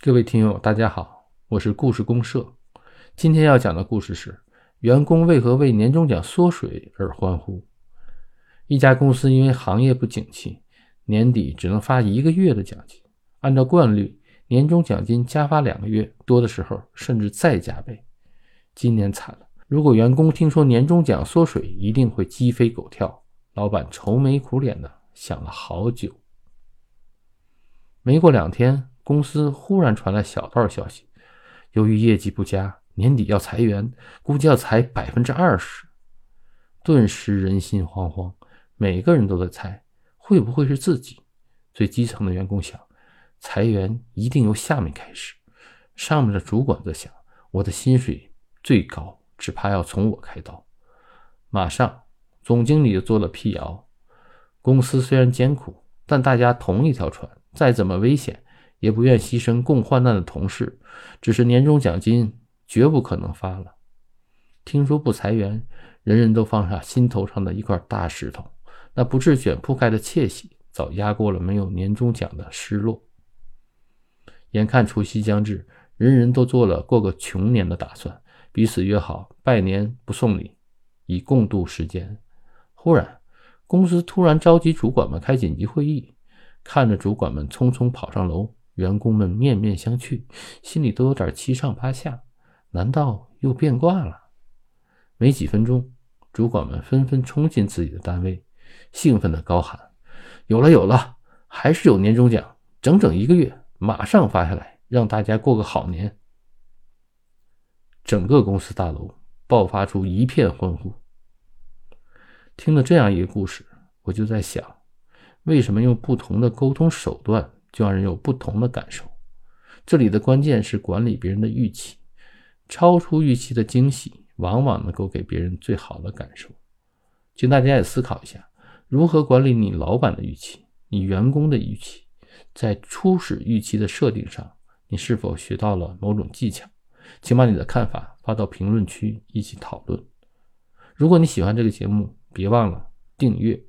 各位听友，大家好，我是故事公社。今天要讲的故事是：员工为何为年终奖缩水而欢呼？一家公司因为行业不景气，年底只能发一个月的奖金。按照惯例，年终奖金加发两个月，多的时候甚至再加倍。今年惨了，如果员工听说年终奖缩水，一定会鸡飞狗跳。老板愁眉苦脸的想了好久。没过两天。公司忽然传来小道消息，由于业绩不佳，年底要裁员，估计要裁百分之二十。顿时人心惶惶，每个人都在猜，会不会是自己？最基层的员工想，裁员一定由下面开始。上面的主管则想，我的薪水最高，只怕要从我开刀。马上，总经理就做了辟谣：公司虽然艰苦，但大家同一条船，再怎么危险。也不愿牺牲共患难的同事，只是年终奖金绝不可能发了。听说不裁员，人人都放下心头上的一块大石头，那不置卷铺盖的窃喜早压过了没有年终奖的失落。眼看除夕将至，人人都做了过个穷年的打算，彼此约好拜年不送礼，以共度时间。忽然，公司突然召集主管们开紧急会议，看着主管们匆匆跑上楼。员工们面面相觑，心里都有点七上八下。难道又变卦了？没几分钟，主管们纷纷冲进自己的单位，兴奋地高喊：“有了，有了！还是有年终奖，整整一个月，马上发下来，让大家过个好年！”整个公司大楼爆发出一片欢呼。听了这样一个故事，我就在想，为什么用不同的沟通手段？就让人有不同的感受。这里的关键是管理别人的预期，超出预期的惊喜往往能够给别人最好的感受。请大家也思考一下，如何管理你老板的预期，你员工的预期，在初始预期的设定上，你是否学到了某种技巧？请把你的看法发到评论区，一起讨论。如果你喜欢这个节目，别忘了订阅。